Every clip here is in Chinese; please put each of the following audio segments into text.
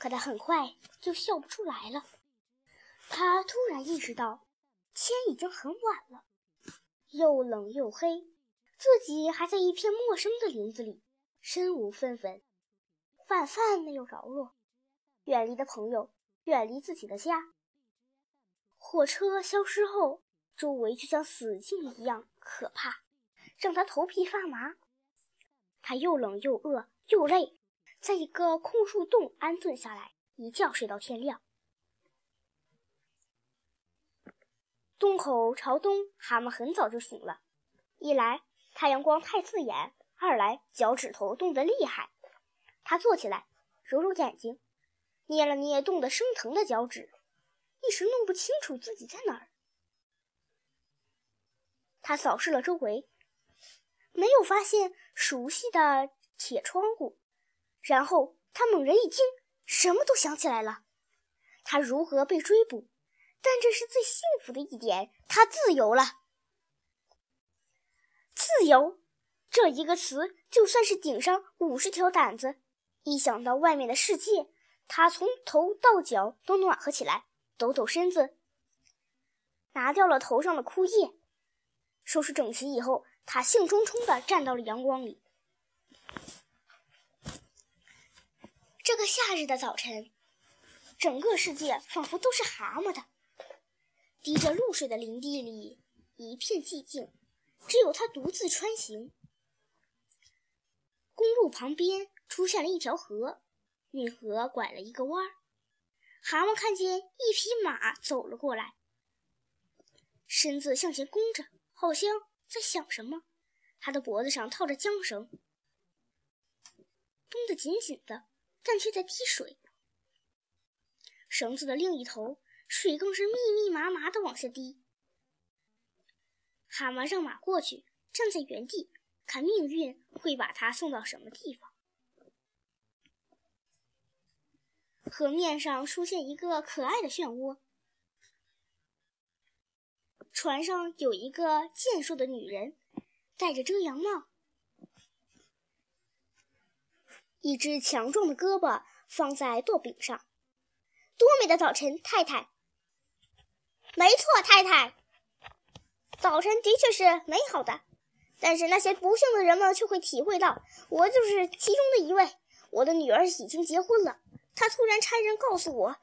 可他很快就笑不出来了。他突然意识到，天已经很晚了，又冷又黑，自己还在一片陌生的林子里，身无分文，饭饭没有着落，远离的朋友，远离自己的家。火车消失后，周围就像死境一样可怕，让他头皮发麻。他又冷又饿又累，在一个空树洞安顿下来，一觉睡到天亮。洞口朝东，蛤蟆很早就醒了。一来太阳光太刺眼，二来脚趾头冻得厉害。他坐起来，揉揉眼睛，捏了捏冻得生疼的脚趾，一时弄不清楚自己在哪儿。他扫视了周围，没有发现熟悉的铁窗户，然后他猛然一惊，什么都想起来了：他如何被追捕？但这是最幸福的一点，他自由了。自由这一个词，就算是顶上五十条胆子，一想到外面的世界，他从头到脚都暖和起来，抖抖身子，拿掉了头上的枯叶，收拾整齐以后，他兴冲冲地站到了阳光里。这个夏日的早晨，整个世界仿佛都是蛤蟆的。滴着露水的林地里一片寂静，只有他独自穿行。公路旁边出现了一条河，运河拐了一个弯儿。蛤蟆看见一匹马走了过来，身子向前弓着，好像在想什么。他的脖子上套着缰绳，绷得紧紧的，但却在滴水。绳子的另一头。水更是密密麻麻的往下滴。蛤蟆让马过去，站在原地，看命运会把它送到什么地方。河面上出现一个可爱的漩涡，船上有一个健硕的女人，戴着遮阳帽，一只强壮的胳膊放在舵柄上。多美的早晨，太太！没错，太太。早晨的确是美好的，但是那些不幸的人们却会体会到，我就是其中的一位。我的女儿已经结婚了，她突然差人告诉我，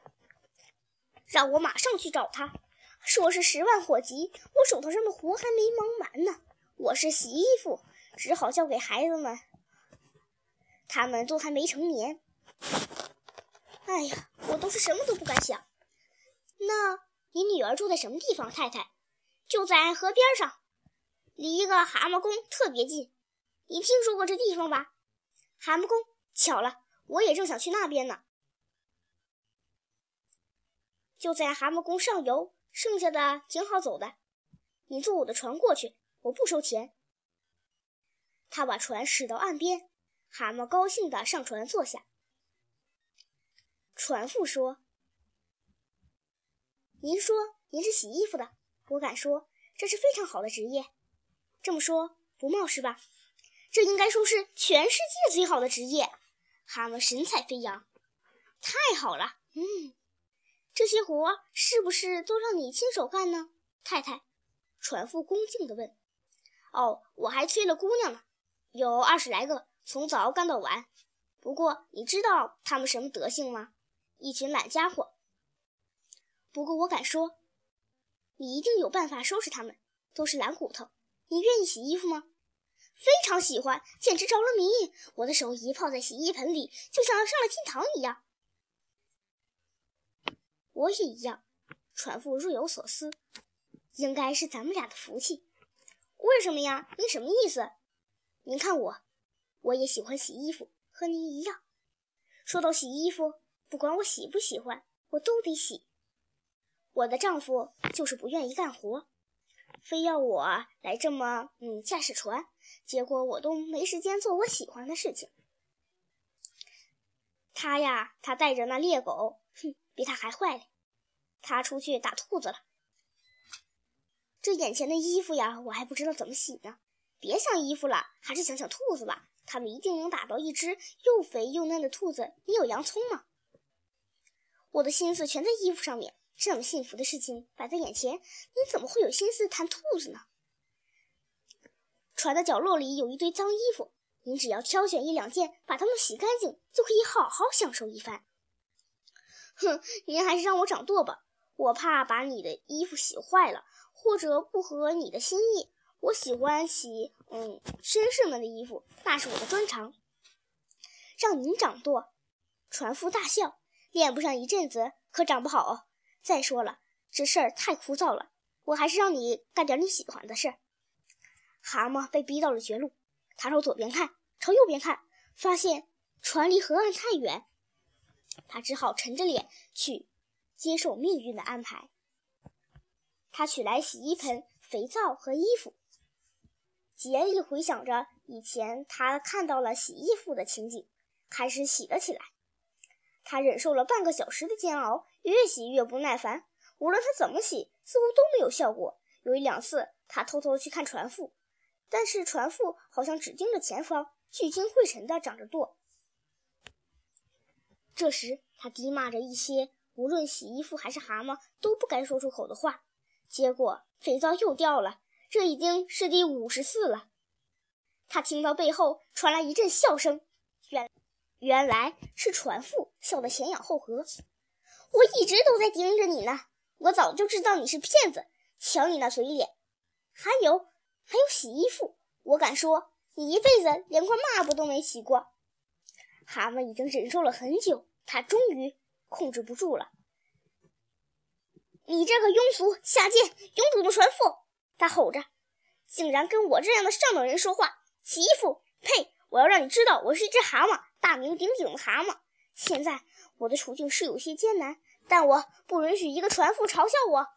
让我马上去找她，说是十万火急。我手头上的活还没忙完呢，我是洗衣服，只好交给孩子们，他们都还没成年。哎呀，我都是什么都不敢想。那。你女儿住在什么地方，太太？就在河边上，离一个蛤蟆宫特别近。你听说过这地方吧？蛤蟆宫，巧了，我也正想去那边呢。就在蛤蟆宫上游，剩下的挺好走的。你坐我的船过去，我不收钱。他把船驶到岸边，蛤蟆高兴地上船坐下。船夫说。您说您是洗衣服的，我敢说这是非常好的职业。这么说不冒失吧？这应该说是全世界最好的职业。蛤蟆神采飞扬，太好了。嗯，这些活是不是都让你亲手干呢，太太？船夫恭敬地问。哦，我还催了姑娘呢，有二十来个，从早干到晚。不过你知道他们什么德行吗？一群懒家伙。不过我敢说，你一定有办法收拾他们，都是懒骨头。你愿意洗衣服吗？非常喜欢，简直着了迷。我的手一泡在洗衣盆里，就像上了天堂一样。我也一样。船夫若有所思，应该是咱们俩的福气。为什么呀？你什么意思？您看我，我也喜欢洗衣服，和您一样。说到洗衣服，不管我喜不喜欢，我都得洗。我的丈夫就是不愿意干活，非要我来这么嗯驾驶船，结果我都没时间做我喜欢的事情。他呀，他带着那猎狗，哼，比他还坏嘞。他出去打兔子了。这眼前的衣服呀，我还不知道怎么洗呢。别想衣服了，还是想想兔子吧。他们一定能打到一只又肥又嫩的兔子。你有洋葱吗？我的心思全在衣服上面。这么幸福的事情摆在眼前，你怎么会有心思谈兔子呢？船的角落里有一堆脏衣服，您只要挑选一两件，把它们洗干净，就可以好好享受一番。哼，您还是让我掌舵吧，我怕把你的衣服洗坏了，或者不合你的心意。我喜欢洗，嗯，绅士们的衣服，那是我的专长。让您掌舵，船夫大笑，练不上一阵子可长不好。再说了，这事儿太枯燥了，我还是让你干点你喜欢的事。蛤蟆被逼到了绝路，他朝左边看，朝右边看，发现船离河岸太远，他只好沉着脸去接受命运的安排。他取来洗衣盆、肥皂和衣服，竭力回想着以前他看到了洗衣服的情景，开始洗了起来。他忍受了半个小时的煎熬，越洗越不耐烦。无论他怎么洗，似乎都没有效果。有一两次，他偷偷去看船夫，但是船夫好像只盯着前方，聚精会神地掌着舵。这时，他低骂着一些无论洗衣服还是蛤蟆都不该说出口的话。结果，肥皂又掉了。这已经是第五十次了。他听到背后传来一阵笑声，原。原来是船夫笑得前仰后合。我一直都在盯着你呢，我早就知道你是骗子。瞧你那嘴脸，还有还有洗衣服，我敢说你一辈子连块抹布都没洗过。蛤蟆已经忍受了很久，他终于控制不住了。你这个庸俗、下贱、庸俗的船夫！他吼着，竟然跟我这样的上等人说话！洗衣服？呸！我要让你知道，我是一只蛤蟆。大名鼎鼎的蛤蟆，现在我的处境是有些艰难，但我不允许一个船夫嘲笑我。